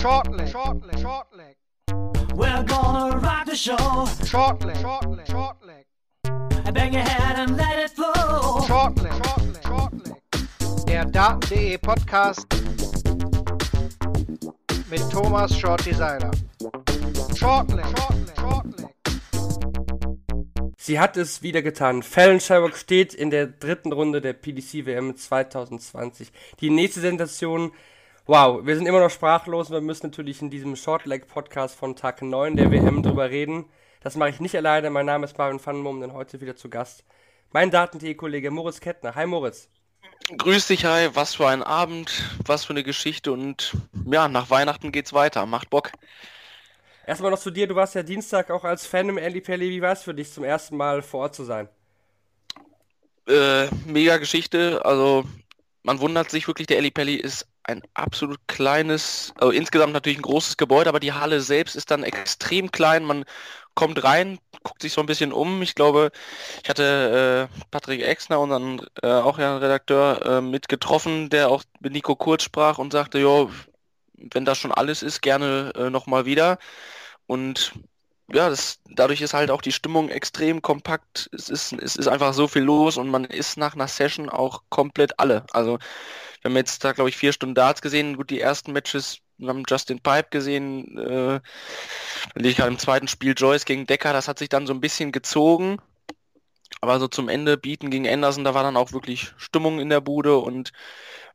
Short leg, short leg, short leg. We're gonna rock the show. Short leg, short leg, short leg. Bang your head and let it flow. Short leg, short leg, short leg. Der Daten.de Podcast mit Thomas. Short leg, short leg, short leg. Sie hat es wieder getan. Fallon Sherrock steht in der dritten Runde der PDC WM 2020. Die nächste Sensation. Wow, wir sind immer noch sprachlos. Wir müssen natürlich in diesem Shortleg Podcast von Tag 9 der WM drüber reden. Das mache ich nicht alleine. Mein Name ist Marvin Vandenboom, denn heute wieder zu Gast mein Daten.de-Kollege Moritz Kettner. Hi Moritz. Grüß dich, hi. Was für ein Abend, was für eine Geschichte und ja, nach Weihnachten geht's weiter. Macht Bock. Erstmal noch zu dir, du warst ja Dienstag auch als Fan im Pelli. Wie war es für dich, zum ersten Mal vor Ort zu sein? Äh, mega Geschichte. Also man wundert sich wirklich, der Pelli ist ein absolut kleines, also insgesamt natürlich ein großes Gebäude, aber die Halle selbst ist dann extrem klein. Man kommt rein, guckt sich so ein bisschen um. Ich glaube, ich hatte äh, Patrick Exner, unseren äh, auch ja Redakteur, äh, mit getroffen, der auch mit Nico Kurz sprach und sagte, ja, wenn das schon alles ist, gerne äh, nochmal wieder. Und ja, das, dadurch ist halt auch die Stimmung extrem kompakt. Es ist, es ist einfach so viel los und man ist nach einer Session auch komplett alle. Also wir haben jetzt da, glaube ich, vier Stunden Darts gesehen. Gut, die ersten Matches, wir haben Justin Pipe gesehen. Äh, ich im zweiten Spiel Joyce gegen Decker. Das hat sich dann so ein bisschen gezogen. Aber so zum Ende Bieten gegen Anderson, da war dann auch wirklich Stimmung in der Bude und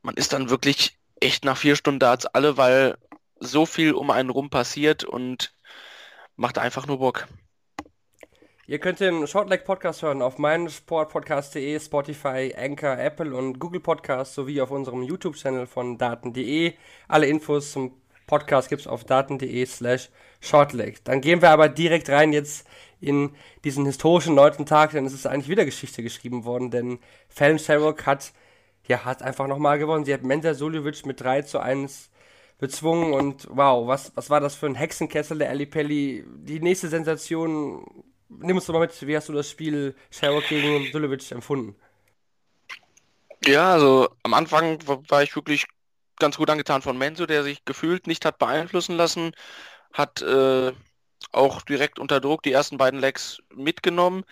man ist dann wirklich echt nach vier Stunden Darts alle, weil so viel um einen rum passiert und macht einfach nur Bock. Ihr könnt den Shortleg Podcast hören auf meinsportpodcast.de, Spotify, Anchor, Apple und Google Podcast sowie auf unserem YouTube-Channel von daten.de. Alle Infos zum Podcast gibt es auf daten.de slash shortleg. Dann gehen wir aber direkt rein jetzt in diesen historischen neunten Tag, denn es ist eigentlich wieder Geschichte geschrieben worden, denn Fallon Sherrock hat, ja, hat einfach nochmal gewonnen. Sie hat Mensa Suljovic mit 3 zu 1 bezwungen und wow, was, was war das für ein Hexenkessel der Ali Pelli? Die nächste Sensation, nimm uns doch mal mit, wie hast du das Spiel Sherrock gegen Sulevic empfunden? Ja, also am Anfang war ich wirklich ganz gut angetan von Menzo, der sich gefühlt nicht hat beeinflussen lassen, hat äh, auch direkt unter Druck die ersten beiden Legs mitgenommen.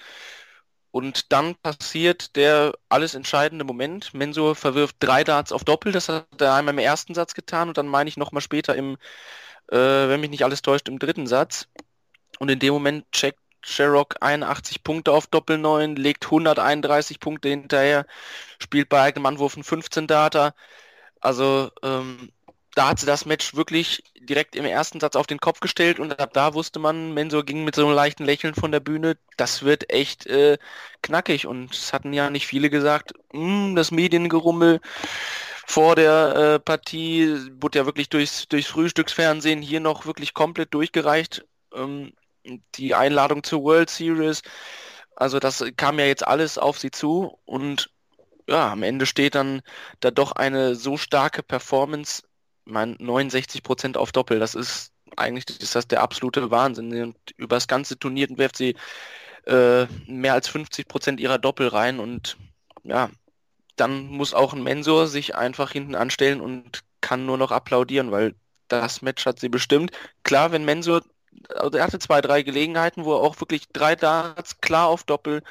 Und dann passiert der alles entscheidende Moment. Mensur verwirft drei Darts auf Doppel. Das hat er einmal im ersten Satz getan und dann meine ich nochmal später im, äh, wenn mich nicht alles täuscht, im dritten Satz. Und in dem Moment checkt Sherrock 81 Punkte auf Doppel 9, legt 131 Punkte hinterher, spielt bei eigenem Anwurf 15 Data. Also ähm, da hat sie das Match wirklich direkt im ersten Satz auf den Kopf gestellt und ab da wusste man, Mensur ging mit so einem leichten Lächeln von der Bühne, das wird echt äh, knackig und es hatten ja nicht viele gesagt, hm, das Mediengerummel vor der äh, Partie wurde ja wirklich durchs, durchs Frühstücksfernsehen hier noch wirklich komplett durchgereicht. Ähm, die Einladung zur World Series, also das kam ja jetzt alles auf sie zu und ja, am Ende steht dann da doch eine so starke Performance mein 69 Prozent auf Doppel, das ist eigentlich ist das der absolute Wahnsinn. Und über das ganze Turnier werft sie äh, mehr als 50 Prozent ihrer Doppel rein und ja, dann muss auch ein Mensur sich einfach hinten anstellen und kann nur noch applaudieren, weil das Match hat sie bestimmt. Klar, wenn Mensur, also er hatte zwei, drei Gelegenheiten, wo er auch wirklich drei Darts klar auf Doppel,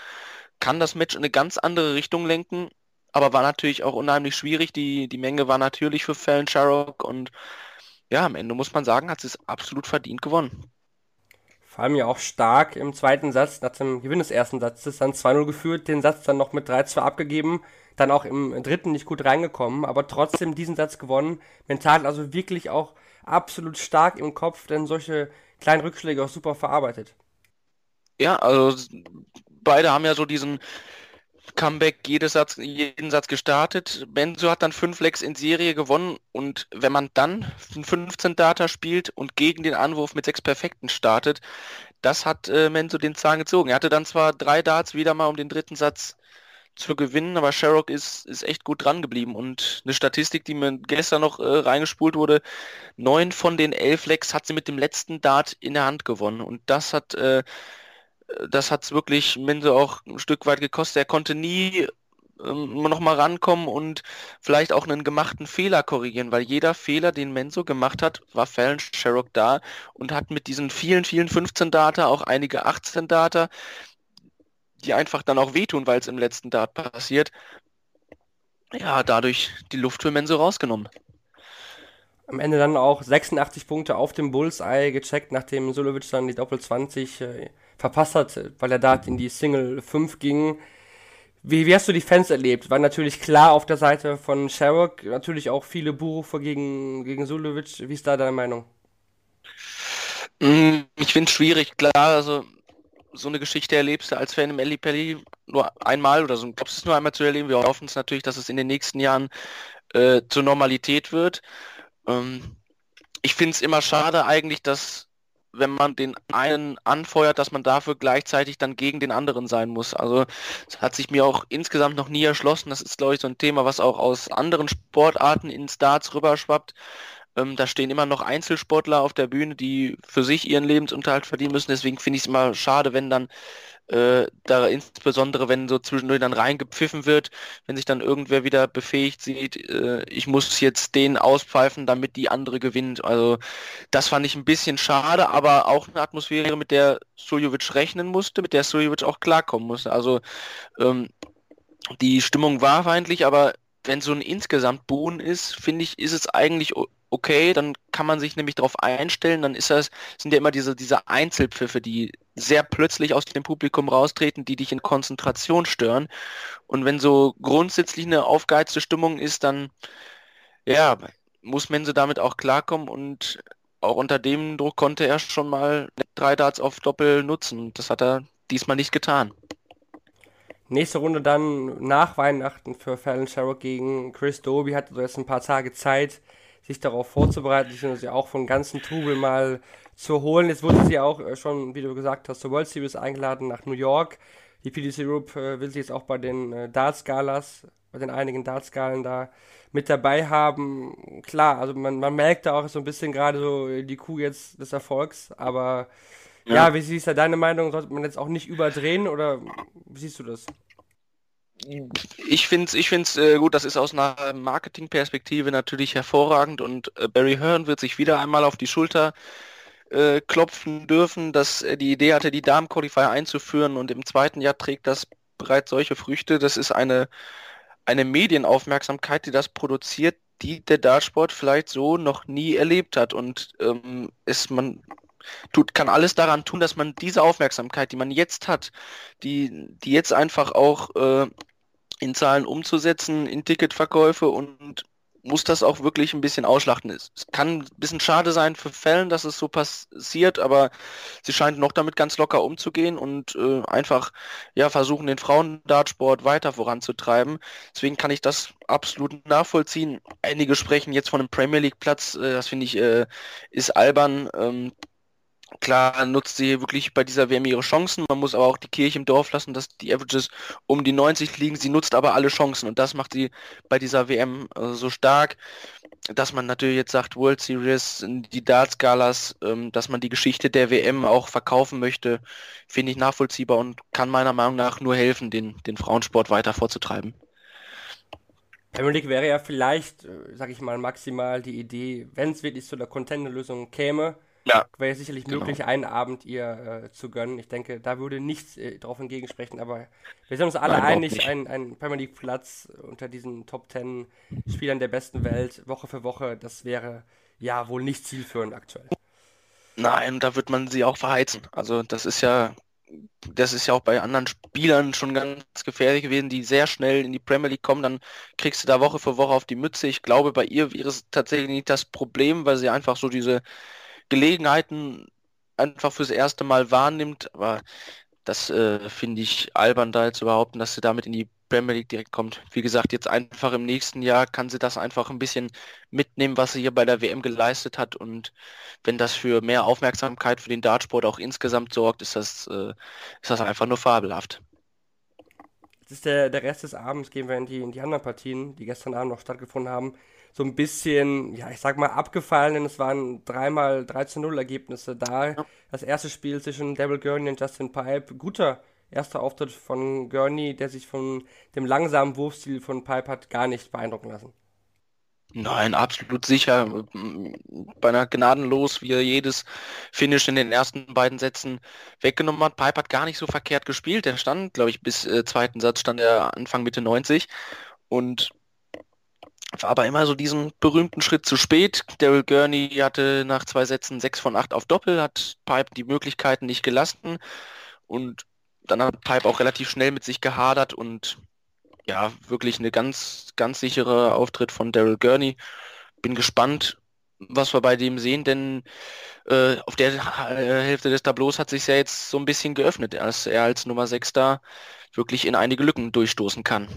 kann das Match in eine ganz andere Richtung lenken aber war natürlich auch unheimlich schwierig. Die, die Menge war natürlich für Fallon Sharrock und ja, am Ende muss man sagen, hat sie es absolut verdient gewonnen. Vor allem ja auch stark im zweiten Satz, nach dem Gewinn des ersten Satzes, dann 2-0 geführt, den Satz dann noch mit 3-2 abgegeben, dann auch im dritten nicht gut reingekommen, aber trotzdem diesen Satz gewonnen. Mental also wirklich auch absolut stark im Kopf, denn solche kleinen Rückschläge auch super verarbeitet. Ja, also beide haben ja so diesen, Comeback jeden Satz, jeden Satz gestartet. Benzo hat dann fünf Legs in Serie gewonnen und wenn man dann 15 Data spielt und gegen den Anwurf mit sechs Perfekten startet, das hat äh, Menzo den Zahn gezogen. Er hatte dann zwar drei Darts wieder mal um den dritten Satz zu gewinnen, aber Sherrock ist, ist echt gut dran geblieben und eine Statistik, die mir gestern noch äh, reingespult wurde, neun von den elf Legs hat sie mit dem letzten Dart in der Hand gewonnen und das hat äh, das hat es wirklich Mende auch ein Stück weit gekostet. Er konnte nie ähm, nochmal rankommen und vielleicht auch einen gemachten Fehler korrigieren, weil jeder Fehler, den Menzo gemacht hat, war Fallon Sherrock da und hat mit diesen vielen, vielen 15 Data auch einige 18 Data, die einfach dann auch wehtun, weil es im letzten Dart passiert, ja, dadurch die Luft für Menzo rausgenommen. Am Ende dann auch 86 Punkte auf dem Bullseye gecheckt, nachdem Sulovic dann die Doppel 20 äh, verpasst hat, weil er da in die Single 5 ging. Wie, wie hast du die Fans erlebt? War natürlich klar auf der Seite von Sherrock, natürlich auch viele Buchrufe gegen, gegen Sulovic. Wie ist da deine Meinung? Mm, ich finde es schwierig, klar, also so eine Geschichte erlebst du als Fan im Ellie Pelli nur einmal oder so, glaubst es nur einmal zu erleben. Wir hoffen es natürlich, dass es in den nächsten Jahren äh, zur Normalität wird. Ähm, ich finde es immer schade eigentlich, dass wenn man den einen anfeuert, dass man dafür gleichzeitig dann gegen den anderen sein muss. Also es hat sich mir auch insgesamt noch nie erschlossen. Das ist, glaube ich, so ein Thema, was auch aus anderen Sportarten in Starts rüberschwappt. Ähm, da stehen immer noch Einzelsportler auf der Bühne, die für sich ihren Lebensunterhalt verdienen müssen. Deswegen finde ich es immer schade, wenn dann äh, da insbesondere wenn so zwischendurch dann reingepfiffen wird, wenn sich dann irgendwer wieder befähigt sieht, äh, ich muss jetzt den auspfeifen, damit die andere gewinnt. Also das fand ich ein bisschen schade, aber auch eine Atmosphäre, mit der Suljovic rechnen musste, mit der Suljovic auch klarkommen musste. Also ähm, die Stimmung war feindlich, aber wenn so ein insgesamt Bohnen ist, finde ich, ist es eigentlich okay, dann kann man sich nämlich darauf einstellen, dann ist das, sind ja immer diese, diese Einzelpfiffe, die sehr plötzlich aus dem Publikum raustreten, die dich in Konzentration stören. Und wenn so grundsätzlich eine aufgeheizte Stimmung ist, dann ja, muss Mense damit auch klarkommen und auch unter dem Druck konnte er schon mal drei Darts auf Doppel nutzen. Das hat er diesmal nicht getan. Nächste Runde dann nach Weihnachten für Fallon Sherrock gegen Chris Doby. Hatte jetzt ein paar Tage Zeit, sich darauf vorzubereiten, sich sie auch von ganzen Trubel mal zu holen. Jetzt wurde sie auch äh, schon, wie du gesagt hast, zur World Series eingeladen nach New York. Die PDC Group äh, will sie jetzt auch bei den äh, Darts-Galas, bei den einigen Darts-Galen da mit dabei haben. Klar, also man, man merkt da auch so ein bisschen gerade so die Kuh jetzt des Erfolgs, aber ja. ja, wie siehst du deine Meinung? Sollte man jetzt auch nicht überdrehen oder wie siehst du das? Ich finde es ich find's, äh, gut, das ist aus einer Marketingperspektive natürlich hervorragend und äh, Barry Hearn wird sich wieder einmal auf die Schulter äh, klopfen dürfen, dass er die Idee hatte, die Damen-Qualifier einzuführen und im zweiten Jahr trägt das bereits solche Früchte. Das ist eine, eine Medienaufmerksamkeit, die das produziert, die der Dartsport vielleicht so noch nie erlebt hat und ähm, ist man tut, kann alles daran tun, dass man diese Aufmerksamkeit, die man jetzt hat, die, die jetzt einfach auch äh, in Zahlen umzusetzen, in Ticketverkäufe und muss das auch wirklich ein bisschen ausschlachten. Es kann ein bisschen schade sein für Fällen, dass es so passiert, aber sie scheint noch damit ganz locker umzugehen und äh, einfach ja versuchen, den Frauendartsport weiter voranzutreiben. Deswegen kann ich das absolut nachvollziehen. Einige sprechen jetzt von einem Premier League Platz, äh, das finde ich äh, ist albern. Ähm, Klar nutzt sie wirklich bei dieser WM ihre Chancen. Man muss aber auch die Kirche im Dorf lassen, dass die Averages um die 90 liegen. Sie nutzt aber alle Chancen und das macht sie bei dieser WM äh, so stark, dass man natürlich jetzt sagt, World Series, die Darts-Galas, ähm, dass man die Geschichte der WM auch verkaufen möchte, finde ich nachvollziehbar und kann meiner Meinung nach nur helfen, den, den Frauensport weiter vorzutreiben. Premier League wäre ja vielleicht, äh, sag ich mal, maximal die Idee, wenn es wirklich zu einer Contender-Lösung käme, ja. Wäre sicherlich genau. möglich, einen Abend ihr äh, zu gönnen. Ich denke, da würde nichts äh, darauf entgegensprechen, aber wir sind uns alle Nein, einig, ein, ein Premier League Platz unter diesen Top 10 Spielern der besten Welt, Woche für Woche, das wäre ja wohl nicht zielführend aktuell. Nein, da wird man sie auch verheizen. Also das ist ja, das ist ja auch bei anderen Spielern schon ganz gefährlich gewesen, die sehr schnell in die Premier League kommen, dann kriegst du da Woche für Woche auf die Mütze. Ich glaube, bei ihr wäre es tatsächlich nicht das Problem, weil sie einfach so diese Gelegenheiten einfach fürs erste Mal wahrnimmt. Aber das äh, finde ich albern, da zu behaupten, dass sie damit in die Premier League direkt kommt. Wie gesagt, jetzt einfach im nächsten Jahr kann sie das einfach ein bisschen mitnehmen, was sie hier bei der WM geleistet hat. Und wenn das für mehr Aufmerksamkeit für den Dartsport auch insgesamt sorgt, ist das, äh, ist das einfach nur fabelhaft. Jetzt ist der, der Rest des Abends, gehen wir in die, in die anderen Partien, die gestern Abend noch stattgefunden haben so ein bisschen, ja, ich sag mal, abgefallen, denn es waren dreimal 13-0 Ergebnisse da. Ja. Das erste Spiel zwischen Devil Gurney und Justin Pipe, guter erster Auftritt von Gurney, der sich von dem langsamen Wurfstil von Pipe hat gar nicht beeindrucken lassen. Nein, absolut sicher. Bei einer gnadenlos, wie er jedes Finish in den ersten beiden Sätzen weggenommen hat. Pipe hat gar nicht so verkehrt gespielt. Er stand, glaube ich, bis äh, zweiten Satz stand er Anfang Mitte 90 und war aber immer so diesen berühmten Schritt zu spät. Daryl Gurney hatte nach zwei Sätzen 6 von 8 auf Doppel, hat Pipe die Möglichkeiten nicht gelassen und dann hat Pipe auch relativ schnell mit sich gehadert und ja, wirklich eine ganz, ganz sichere Auftritt von Daryl Gurney. Bin gespannt, was wir bei dem sehen, denn äh, auf der äh, Hälfte des Tableaus hat sich ja jetzt so ein bisschen geöffnet, dass er als Nummer 6 da wirklich in einige Lücken durchstoßen kann.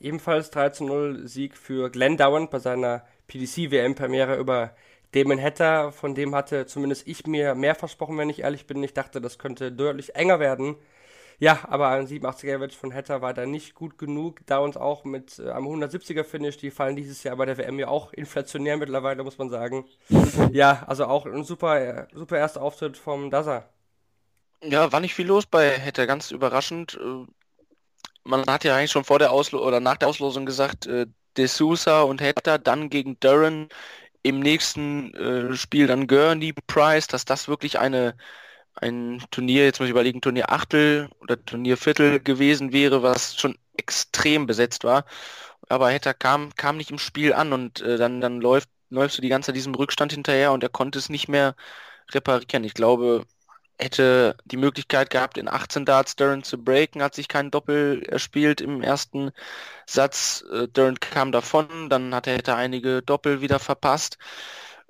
Ebenfalls 13-0 Sieg für Glenn Dowan bei seiner PDC-WM-Premiere über Damon Hatter. Von dem hatte zumindest ich mir mehr versprochen, wenn ich ehrlich bin. Ich dachte, das könnte deutlich enger werden. Ja, aber ein 87er Average von Hatter war da nicht gut genug. Da uns auch mit äh, einem 170er Finish, die fallen dieses Jahr bei der WM ja auch inflationär mittlerweile, muss man sagen. ja, also auch ein super, äh, super erster Auftritt vom Daza. Ja, war nicht viel los bei Hatter, ganz überraschend. Man hat ja eigentlich schon vor der Auslosung oder nach der Auslosung gesagt, äh, De Sousa und Hatter dann gegen Duran im nächsten äh, Spiel dann Gurney, Price, dass das wirklich eine ein Turnier, jetzt muss ich überlegen, Turnier Achtel oder Turnier Viertel gewesen wäre, was schon extrem besetzt war. Aber Hetter kam, kam nicht im Spiel an und äh, dann, dann läuft, läufst du die ganze Zeit diesem Rückstand hinterher und er konnte es nicht mehr reparieren. Ich glaube, hätte die Möglichkeit gehabt, in 18 Darts Durant zu breaken, hat sich kein Doppel erspielt im ersten Satz. Äh, Durant kam davon, dann hat er hätte einige Doppel wieder verpasst.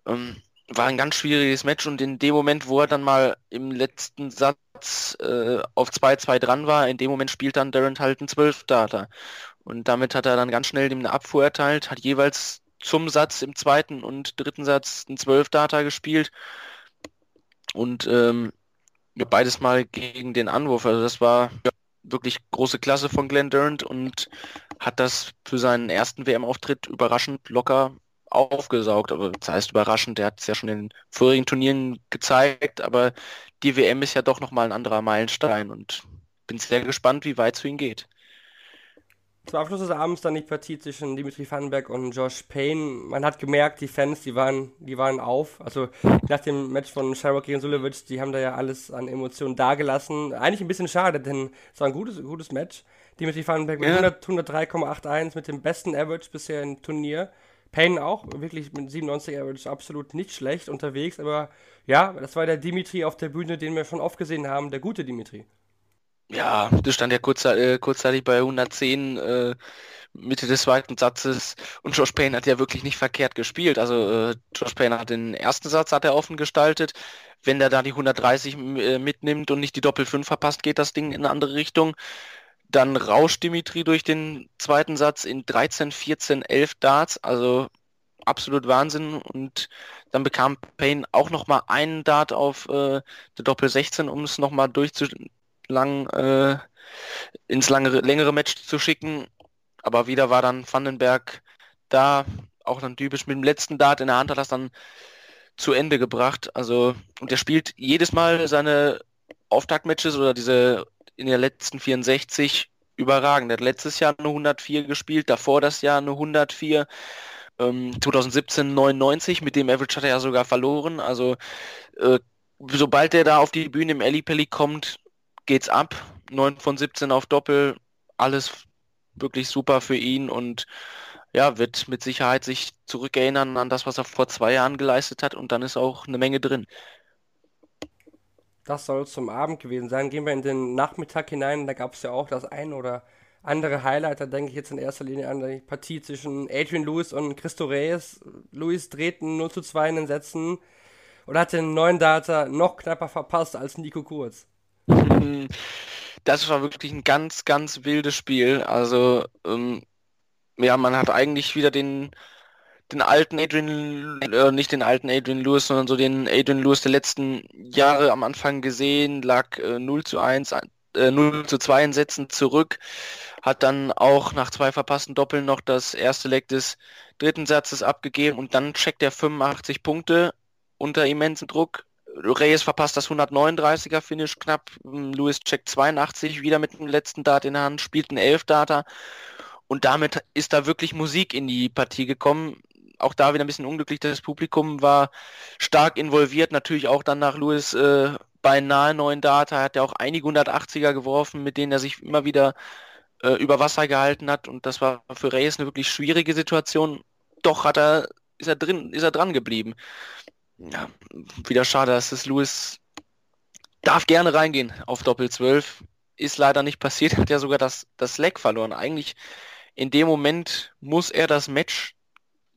Ähm, war ein ganz schwieriges Match und in dem Moment, wo er dann mal im letzten Satz äh, auf 2-2 dran war, in dem Moment spielt dann Durant halt einen 12-Data. Und damit hat er dann ganz schnell dem eine Abfuhr erteilt, hat jeweils zum Satz im zweiten und dritten Satz einen 12-Data gespielt. Und ähm, beides mal gegen den Anwurf. Also das war wirklich große Klasse von Glenn Durant und hat das für seinen ersten WM-Auftritt überraschend locker aufgesaugt. Aber das heißt überraschend, der hat es ja schon in vorigen Turnieren gezeigt, aber die WM ist ja doch nochmal ein anderer Meilenstein und bin sehr gespannt, wie weit es für ihn geht. Zum Abschluss des Abends dann die Partie zwischen Dimitri Vandenberg und Josh Payne. Man hat gemerkt, die Fans, die waren, die waren auf. Also nach dem Match von Sharrock gegen Sulevic, die haben da ja alles an Emotionen dagelassen. Eigentlich ein bisschen schade, denn es war ein gutes, gutes Match. Dimitri Vandenberg mit ja. 103,81 mit dem besten Average bisher im Turnier. Payne auch, wirklich mit 97 Average absolut nicht schlecht unterwegs, aber ja, das war der Dimitri auf der Bühne, den wir schon oft gesehen haben, der gute Dimitri. Ja, das stand ja kurzzeitig, äh, kurzzeitig bei 110 äh, Mitte des zweiten Satzes und Josh Payne hat ja wirklich nicht verkehrt gespielt. Also äh, Josh Payne hat den ersten Satz hat er offen gestaltet. Wenn der da die 130 äh, mitnimmt und nicht die Doppel 5 verpasst, geht das Ding in eine andere Richtung. Dann rauscht Dimitri durch den zweiten Satz in 13, 14, 11 Darts, also absolut Wahnsinn. Und dann bekam Payne auch nochmal einen Dart auf äh, der Doppel 16, um es nochmal durchzulang äh, ins lange, längere Match zu schicken. Aber wieder war dann Vandenberg da, auch dann typisch mit dem letzten Dart in der Hand hat das dann zu Ende gebracht. Also, und er spielt jedes Mal seine Auftaktmatches oder diese in der letzten 64 überragend. Er hat letztes Jahr eine 104 gespielt, davor das Jahr eine 104. Ähm, 2017 99, mit dem Average hat er ja sogar verloren. Also äh, sobald er da auf die Bühne im Ellipelli kommt, geht's ab. 9 von 17 auf Doppel, alles wirklich super für ihn und ja, wird mit Sicherheit sich zurückerinnern an das, was er vor zwei Jahren geleistet hat und dann ist auch eine Menge drin. Das soll zum Abend gewesen sein. Gehen wir in den Nachmittag hinein. Da gab es ja auch das ein oder andere Highlight. Da denke ich jetzt in erster Linie an die Partie zwischen Adrian Lewis und Christo Reyes. Lewis drehten 0 zu 2 in den Sätzen und hat den neuen Data noch knapper verpasst als Nico Kurz. Das war wirklich ein ganz, ganz wildes Spiel. Also, ähm, ja, man hat eigentlich wieder den den alten Adrian, äh, nicht den alten Adrian Lewis, sondern so den Adrian Lewis der letzten Jahre am Anfang gesehen, lag äh, 0 zu 1, äh, 0 zu 2 in Sätzen zurück, hat dann auch nach zwei verpassten Doppeln noch das erste Leg des dritten Satzes abgegeben und dann checkt er 85 Punkte unter immensem Druck, Reyes verpasst das 139er Finish knapp. Lewis checkt 82 wieder mit dem letzten Dart in der Hand, spielt einen 11 Data. Und damit ist da wirklich Musik in die Partie gekommen. Auch da wieder ein bisschen unglücklich. Das Publikum war stark involviert. Natürlich auch dann nach Lewis äh, beinahe neuen Data. Er hat ja auch einige 180er geworfen, mit denen er sich immer wieder äh, über Wasser gehalten hat. Und das war für Reyes eine wirklich schwierige Situation. Doch hat er, ist er drin, ist er dran geblieben ja, wieder schade, dass es Lewis darf gerne reingehen auf Doppel 12. Ist leider nicht passiert, hat ja sogar das, das Leck verloren. Eigentlich in dem Moment muss er das Match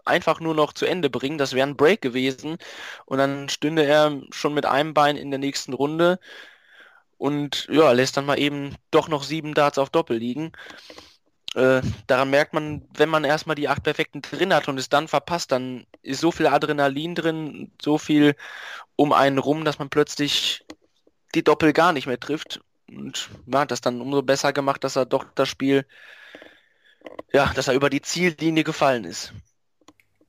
einfach nur noch zu Ende bringen. Das wäre ein Break gewesen. Und dann stünde er schon mit einem Bein in der nächsten Runde und ja, lässt dann mal eben doch noch sieben Darts auf Doppel liegen. Äh, daran merkt man, wenn man erstmal die acht perfekten drin hat und es dann verpasst, dann ist so viel Adrenalin drin, so viel um einen rum, dass man plötzlich die Doppel gar nicht mehr trifft. Und ja, das dann umso besser gemacht, dass er doch das Spiel, ja, dass er über die Ziellinie gefallen ist.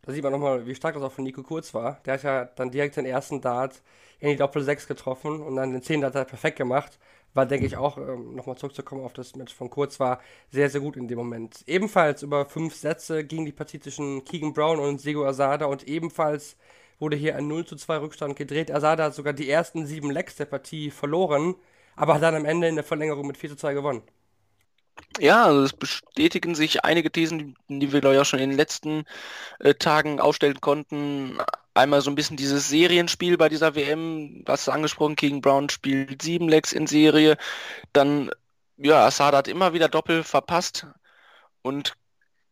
Da sieht man nochmal, wie stark das auch von Nico Kurz war. Der hat ja dann direkt den ersten Dart in die Doppel 6 getroffen und dann den 10 Dart perfekt gemacht war, denke ich, auch, ähm, nochmal zurückzukommen auf das Match von Kurz, war sehr, sehr gut in dem Moment. Ebenfalls über fünf Sätze ging die Partie zwischen Keegan Brown und Sego Asada und ebenfalls wurde hier ein 0 zu 2 Rückstand gedreht. Asada hat sogar die ersten sieben Lecks der Partie verloren, aber dann am Ende in der Verlängerung mit 4 zu 2 gewonnen. Ja, also es bestätigen sich einige Thesen, die wir ja schon in den letzten äh, Tagen aufstellen konnten. Einmal so ein bisschen dieses Serienspiel bei dieser WM, was angesprochen, King Brown spielt sieben Legs in Serie. Dann, ja, Assad hat immer wieder Doppel verpasst und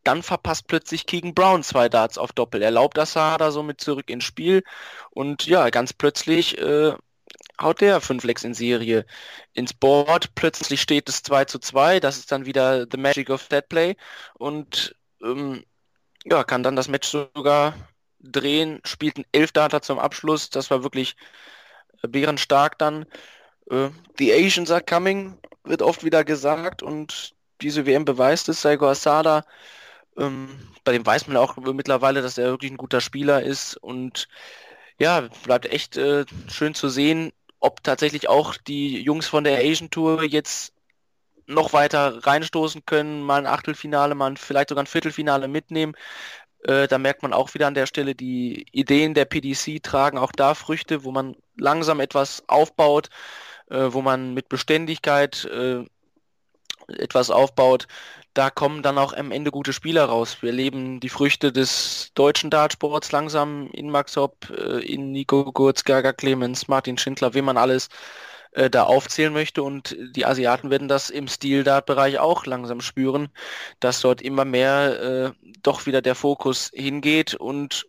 dann verpasst plötzlich Keegan Brown zwei Darts auf Doppel. Erlaubt Assada somit zurück ins Spiel und ja, ganz plötzlich äh, haut der fünf Lecks in Serie ins Board. Plötzlich steht es 2 zu 2. Das ist dann wieder the magic of that play. Und ähm, ja, kann dann das Match sogar drehen, spielt ein Elfdata zum Abschluss. Das war wirklich äh, bärenstark dann. Äh, the Asians are coming, wird oft wieder gesagt. Und diese WM beweist es. Saigo Asada, ähm, bei dem weiß man auch mittlerweile, dass er wirklich ein guter Spieler ist. Und ja, bleibt echt äh, schön zu sehen, ob tatsächlich auch die Jungs von der Asian Tour jetzt noch weiter reinstoßen können, mal ein Achtelfinale, mal vielleicht sogar ein Viertelfinale mitnehmen. Äh, da merkt man auch wieder an der Stelle, die Ideen der PDC tragen auch da Früchte, wo man langsam etwas aufbaut, äh, wo man mit Beständigkeit äh, etwas aufbaut, da kommen dann auch am Ende gute Spieler raus. Wir erleben die Früchte des deutschen Dartsports langsam in Max Hopp, äh, in Nico Gurz, Gaga Clemens, Martin Schindler, wie man alles äh, da aufzählen möchte. Und die Asiaten werden das im Stil-Dart-Bereich auch langsam spüren, dass dort immer mehr äh, doch wieder der Fokus hingeht. Und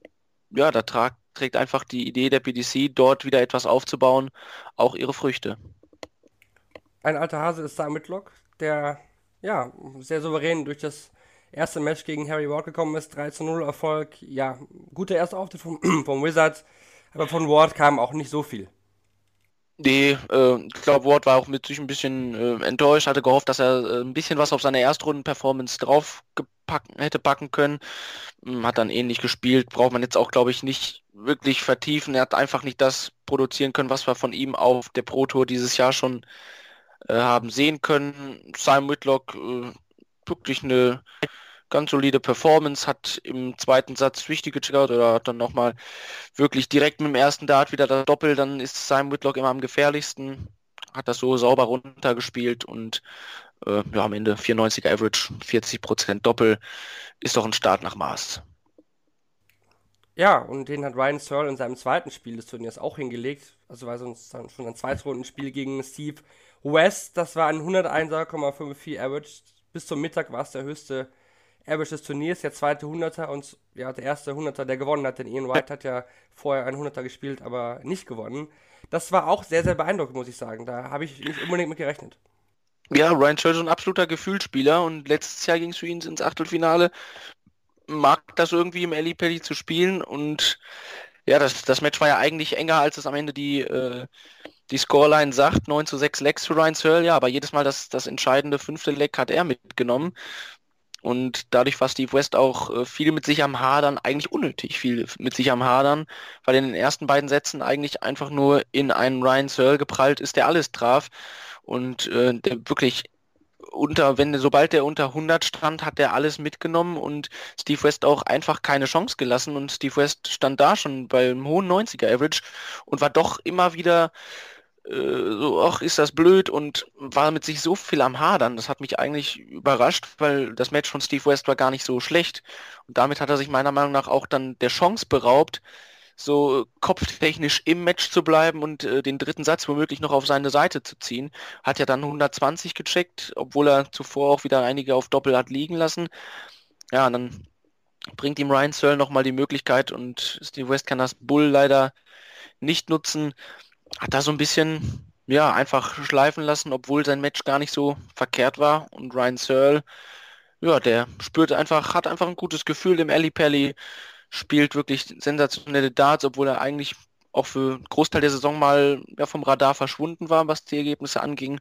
ja, da tragt, trägt einfach die Idee der PDC, dort wieder etwas aufzubauen, auch ihre Früchte. Ein alter Hase ist da mit Lock, der ja sehr souverän durch das erste Match gegen Harry Ward gekommen ist. 3 zu 0 Erfolg. Ja, guter erster Auftritt vom, vom Wizards, aber von Ward kam auch nicht so viel. Nee, äh, ich glaube, Ward war auch mit sich ein bisschen äh, enttäuscht, hatte gehofft, dass er äh, ein bisschen was auf seine Erstrunden-Performance drauf hätte packen können. Hm, hat dann ähnlich gespielt, braucht man jetzt auch, glaube ich, nicht wirklich vertiefen. Er hat einfach nicht das produzieren können, was wir von ihm auf der Pro Tour dieses Jahr schon äh, haben sehen können. Simon Whitlock äh, wirklich eine ganz solide Performance, hat im zweiten Satz wichtig gecheckt oder hat dann nochmal wirklich direkt mit dem ersten Dart wieder das Doppel, dann ist Simon Whitlock immer am gefährlichsten, hat das so sauber runtergespielt und äh, ja, am Ende 94er Average, 40% Doppel, ist doch ein Start nach Maß. Ja, und den hat Ryan Searle in seinem zweiten Spiel des Turniers auch hingelegt. Also war sonst dann schon ein zweites Rundenspiel gegen Steve West, das war ein 101,54 Average. Bis zum Mittag war es der höchste Average des Turniers, der zweite 100er und ja, der erste 100er, der gewonnen hat, denn Ian White hat ja vorher einen 100er gespielt, aber nicht gewonnen. Das war auch sehr, sehr beeindruckend, muss ich sagen. Da habe ich nicht unbedingt mit gerechnet. Ja, Ryan Church ist ein absoluter Gefühlsspieler und letztes Jahr ging es für ihn ins Achtelfinale. Mag das irgendwie im Ellie Pelli zu spielen und ja, das, das Match war ja eigentlich enger, als es am Ende die, äh, die Scoreline sagt. 9 zu 6 Legs für Ryan Searle, ja, aber jedes Mal das, das entscheidende fünfte Leg hat er mitgenommen. Und dadurch war Steve West auch äh, viel mit sich am Hadern, eigentlich unnötig viel mit sich am Hadern, weil in den ersten beiden Sätzen eigentlich einfach nur in einen Ryan Searle geprallt ist, der alles traf. Und äh, der wirklich unter, wenn sobald der unter 100 stand, hat er alles mitgenommen und Steve West auch einfach keine Chance gelassen. Und Steve West stand da schon beim hohen 90er Average und war doch immer wieder so, ach, ist das blöd und war mit sich so viel am Hadern. Das hat mich eigentlich überrascht, weil das Match von Steve West war gar nicht so schlecht. Und damit hat er sich meiner Meinung nach auch dann der Chance beraubt, so kopftechnisch im Match zu bleiben und äh, den dritten Satz womöglich noch auf seine Seite zu ziehen. Hat ja dann 120 gecheckt, obwohl er zuvor auch wieder einige auf Doppel hat liegen lassen. Ja, dann bringt ihm Ryan Searle nochmal die Möglichkeit und Steve West kann das Bull leider nicht nutzen hat da so ein bisschen, ja, einfach schleifen lassen, obwohl sein Match gar nicht so verkehrt war. Und Ryan Searle, ja, der spürt einfach, hat einfach ein gutes Gefühl im Alley Pally, spielt wirklich sensationelle Darts, obwohl er eigentlich auch für einen Großteil der Saison mal ja, vom Radar verschwunden war, was die Ergebnisse anging.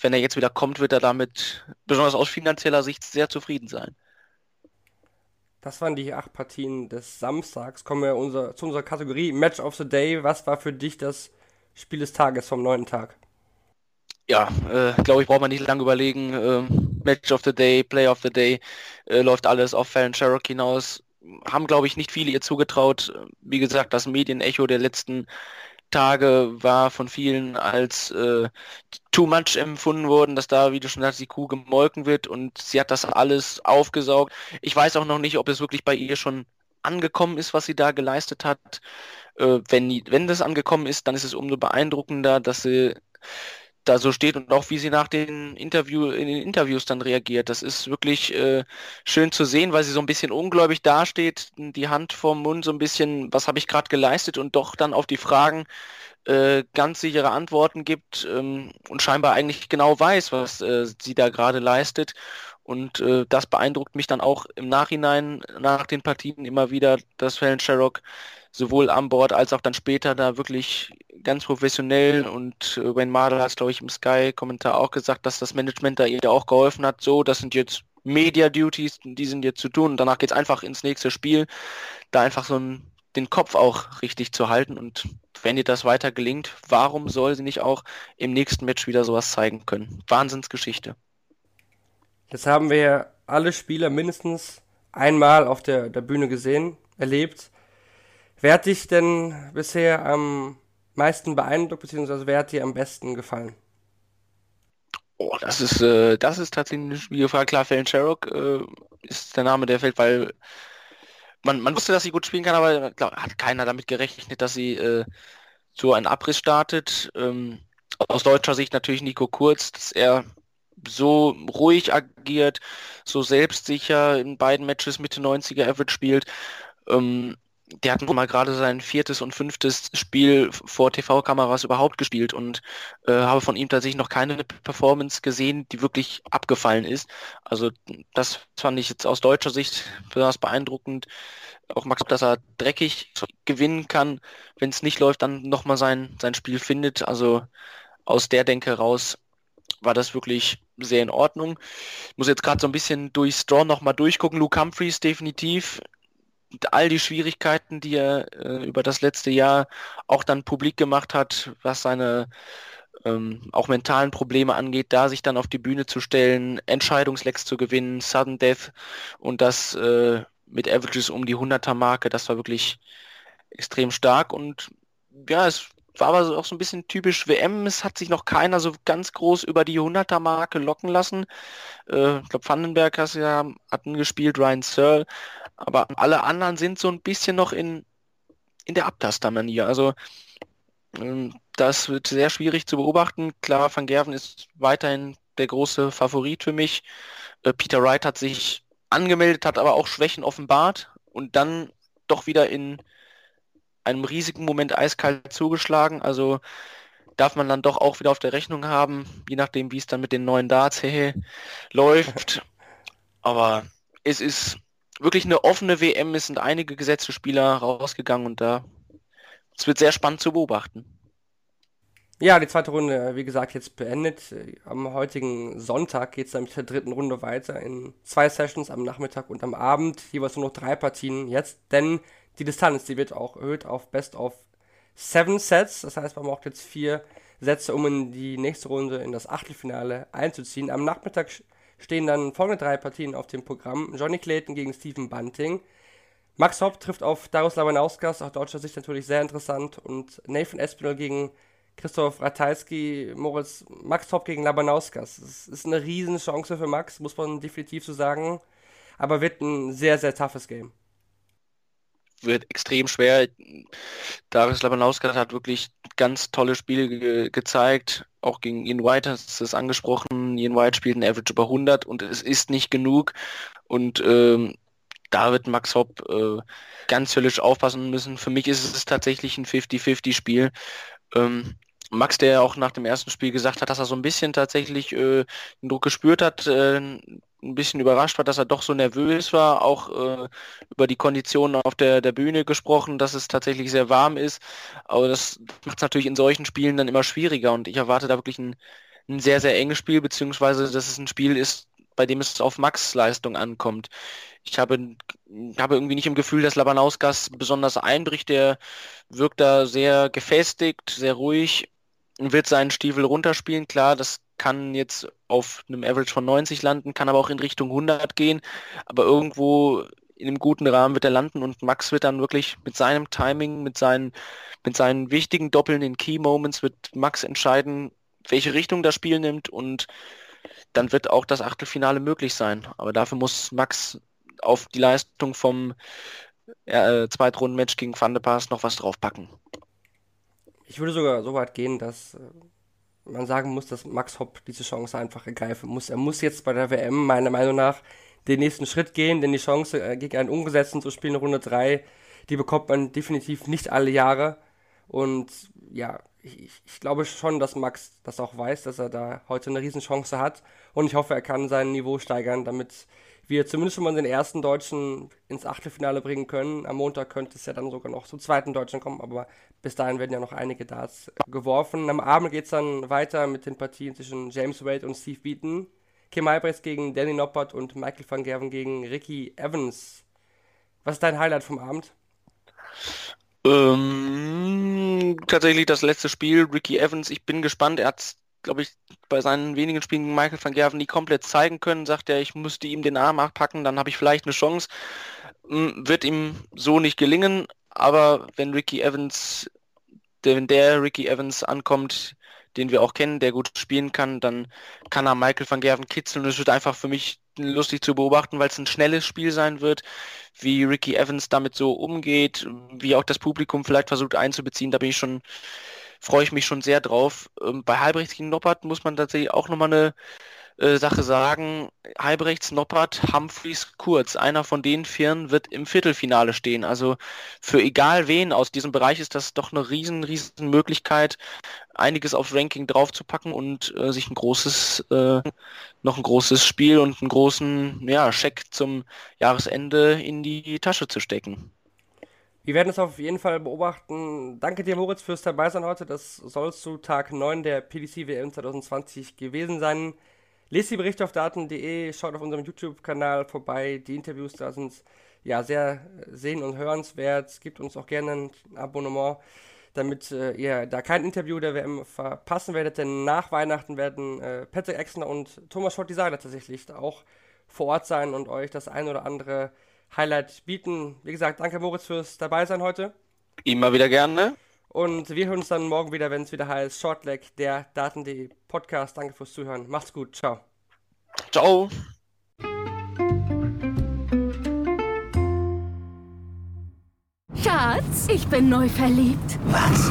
Wenn er jetzt wieder kommt, wird er damit, besonders aus finanzieller Sicht, sehr zufrieden sein. Das waren die acht Partien des Samstags. Kommen wir unser, zu unserer Kategorie Match of the Day. Was war für dich das Spiel des Tages vom neunten Tag. Ja, äh, glaube ich, braucht man nicht lange überlegen. Äh, Match of the Day, Play of the Day, äh, läuft alles auf Fallon Sherrock hinaus. Haben, glaube ich, nicht viele ihr zugetraut. Wie gesagt, das Medienecho der letzten Tage war von vielen als äh, too much empfunden worden, dass da, wie du schon sagst, die Kuh gemolken wird und sie hat das alles aufgesaugt. Ich weiß auch noch nicht, ob es wirklich bei ihr schon angekommen ist, was sie da geleistet hat. Äh, wenn, wenn das angekommen ist, dann ist es umso beeindruckender, dass sie da so steht und auch wie sie nach den Interview in den Interviews dann reagiert. Das ist wirklich äh, schön zu sehen, weil sie so ein bisschen ungläubig dasteht, die Hand vorm Mund so ein bisschen, was habe ich gerade geleistet und doch dann auf die Fragen äh, ganz sichere Antworten gibt ähm, und scheinbar eigentlich genau weiß, was äh, sie da gerade leistet. Und äh, das beeindruckt mich dann auch im Nachhinein nach den Partien immer wieder, dass Fallon Sherrock sowohl an Bord als auch dann später da wirklich ganz professionell und äh, Wayne Mardell hat es, glaube ich, im Sky-Kommentar auch gesagt, dass das Management da ihr auch geholfen hat. So, das sind jetzt Media-Duties, die sind jetzt zu tun und danach geht es einfach ins nächste Spiel, da einfach so ein, den Kopf auch richtig zu halten und wenn ihr das weiter gelingt, warum soll sie nicht auch im nächsten Match wieder sowas zeigen können? Wahnsinnsgeschichte. Jetzt haben wir alle Spieler mindestens einmal auf der, der Bühne gesehen, erlebt. Wer hat dich denn bisher am meisten beeindruckt, beziehungsweise wer hat dir am besten gefallen? Oh, das ist, äh, das ist tatsächlich eine schwierige Frage. Klar, Fallon Sherrock äh, ist der Name, der fällt, weil man, man wusste, dass sie gut spielen kann, aber glaub, hat keiner damit gerechnet, dass sie äh, so einen Abriss startet. Ähm, aus deutscher Sicht natürlich Nico Kurz, dass er so ruhig agiert, so selbstsicher in beiden Matches Mitte 90er Average spielt. Ähm, der hat nun mal gerade sein viertes und fünftes Spiel vor TV-Kameras überhaupt gespielt und äh, habe von ihm tatsächlich noch keine Performance gesehen, die wirklich abgefallen ist. Also das fand ich jetzt aus deutscher Sicht besonders beeindruckend. Auch Max, dass er dreckig gewinnen kann, wenn es nicht läuft, dann nochmal sein, sein Spiel findet. Also aus der Denke raus war das wirklich sehr in Ordnung. Ich muss jetzt gerade so ein bisschen durch Straw nochmal durchgucken. Luke Humphreys definitiv all die Schwierigkeiten, die er äh, über das letzte Jahr auch dann publik gemacht hat, was seine ähm, auch mentalen Probleme angeht, da sich dann auf die Bühne zu stellen, Entscheidungslecks zu gewinnen, Sudden Death und das äh, mit Averages um die 100er Marke, das war wirklich extrem stark und ja, es war aber auch so ein bisschen typisch WM. Es hat sich noch keiner so ganz groß über die 100er Marke locken lassen. Äh, ich glaube, Vandenberg hast ja, hatten gespielt, Ryan Searle. Aber alle anderen sind so ein bisschen noch in, in der Abtastermanier. Also ähm, das wird sehr schwierig zu beobachten. Klar, Van Gerven ist weiterhin der große Favorit für mich. Äh, Peter Wright hat sich angemeldet, hat aber auch Schwächen offenbart und dann doch wieder in einem riesigen Moment eiskalt zugeschlagen. Also darf man dann doch auch wieder auf der Rechnung haben, je nachdem, wie es dann mit den neuen Darts läuft. Aber es ist wirklich eine offene WM. Es sind einige gesetzte Spieler rausgegangen und da es wird sehr spannend zu beobachten. Ja, die zweite Runde, wie gesagt, jetzt beendet. Am heutigen Sonntag geht es dann mit der dritten Runde weiter in zwei Sessions am Nachmittag und am Abend. Jeweils nur noch drei Partien jetzt, denn die Distanz, die wird auch erhöht auf Best of Seven Sets. Das heißt, man braucht jetzt vier Sätze, um in die nächste Runde in das Achtelfinale einzuziehen. Am Nachmittag stehen dann folgende drei Partien auf dem Programm. Johnny Clayton gegen Stephen Bunting. Max Hopp trifft auf Darius Labanauskas, aus deutscher Sicht natürlich sehr interessant. Und Nathan Espinel gegen Christoph Ratajski, Moritz, Max Top gegen Labanauskas. Das ist eine Riesenchance für Max, muss man definitiv so sagen. Aber wird ein sehr, sehr toughes Game. Wird extrem schwer. Darius Labanauskas hat wirklich ganz tolle Spiele ge gezeigt. Auch gegen Ian White hast du es angesprochen. Ian White spielt ein Average über 100 und es ist nicht genug. Und ähm, da wird Max Hopp äh, ganz höllisch aufpassen müssen. Für mich ist es tatsächlich ein 50-50-Spiel. Ähm, Max, der auch nach dem ersten Spiel gesagt hat, dass er so ein bisschen tatsächlich äh, den Druck gespürt hat, äh, ein bisschen überrascht war, dass er doch so nervös war, auch äh, über die Konditionen auf der, der Bühne gesprochen, dass es tatsächlich sehr warm ist. Aber das macht es natürlich in solchen Spielen dann immer schwieriger und ich erwarte da wirklich ein, ein sehr, sehr enges Spiel, beziehungsweise dass es ein Spiel ist, bei dem es auf Max Leistung ankommt. Ich habe, habe irgendwie nicht im Gefühl, dass Labanauskas besonders einbricht. Der wirkt da sehr gefestigt, sehr ruhig wird seinen Stiefel runterspielen. Klar, das kann jetzt auf einem Average von 90 landen, kann aber auch in Richtung 100 gehen. Aber irgendwo in einem guten Rahmen wird er landen und Max wird dann wirklich mit seinem Timing, mit seinen, mit seinen wichtigen Doppeln in Key Moments wird Max entscheiden, welche Richtung das Spiel nimmt und dann wird auch das Achtelfinale möglich sein. Aber dafür muss Max auf die Leistung vom äh, Zweitrunden-Match gegen Van de Paas noch was draufpacken. Ich würde sogar so weit gehen, dass äh, man sagen muss, dass Max Hopp diese Chance einfach ergreifen muss. Er muss jetzt bei der WM meiner Meinung nach den nächsten Schritt gehen, denn die Chance äh, gegen einen Ungesetzten zu spielen, Runde 3, die bekommt man definitiv nicht alle Jahre. Und ja, ich, ich, glaube schon, dass Max das auch weiß, dass er da heute eine Riesenchance hat. Und ich hoffe, er kann sein Niveau steigern, damit wir zumindest schon mal den ersten Deutschen ins Achtelfinale bringen können. Am Montag könnte es ja dann sogar noch zum zweiten Deutschen kommen, aber bis dahin werden ja noch einige Darts geworfen. Am Abend geht es dann weiter mit den Partien zwischen James Wade und Steve Beaton. Kim Albrechts gegen Danny Noppert und Michael van Gerven gegen Ricky Evans. Was ist dein Highlight vom Abend? Ähm, tatsächlich das letzte Spiel, Ricky Evans. Ich bin gespannt. Er hat glaube ich, bei seinen wenigen Spielen Michael van Gerven nie komplett zeigen können. Sagt er, ich müsste ihm den Arm abpacken, dann habe ich vielleicht eine Chance. Hm, wird ihm so nicht gelingen, aber wenn Ricky Evans, wenn der Ricky Evans ankommt, den wir auch kennen, der gut spielen kann, dann kann er Michael van Gerven kitzeln es wird einfach für mich lustig zu beobachten, weil es ein schnelles Spiel sein wird, wie Ricky Evans damit so umgeht, wie auch das Publikum vielleicht versucht einzubeziehen, da bin ich schon freue ich mich schon sehr drauf. Ähm, bei Halbrechts gegen Noppert muss man tatsächlich auch nochmal eine äh, Sache sagen. Halbrechts, Noppert, Humphreys, Kurz. Einer von den Vieren wird im Viertelfinale stehen. Also für egal wen aus diesem Bereich ist das doch eine riesen, riesen Möglichkeit, einiges aufs Ranking draufzupacken und äh, sich ein großes, äh, noch ein großes Spiel und einen großen ja, Scheck zum Jahresende in die Tasche zu stecken. Wir werden es auf jeden Fall beobachten. Danke dir, Moritz, fürs Dabeisein heute. Das soll zu Tag 9 der PDC WM 2020 gewesen sein. Lest die Berichte auf daten.de, schaut auf unserem YouTube-Kanal vorbei. Die Interviews da sind ja sehr sehen- und hörenswert. Gebt uns auch gerne ein Abonnement, damit äh, ihr da kein Interview der WM verpassen werdet. Denn nach Weihnachten werden äh, Patrick Exner und Thomas Schott Designer tatsächlich auch vor Ort sein und euch das ein oder andere Highlight bieten. Wie gesagt, danke Moritz fürs Dabeisein heute. Immer wieder gerne. Und wir hören uns dann morgen wieder, wenn es wieder heißt Shortleg, der Daten.de Podcast. Danke fürs Zuhören. Macht's gut. Ciao. Ciao. Schatz, ich bin neu verliebt. Was?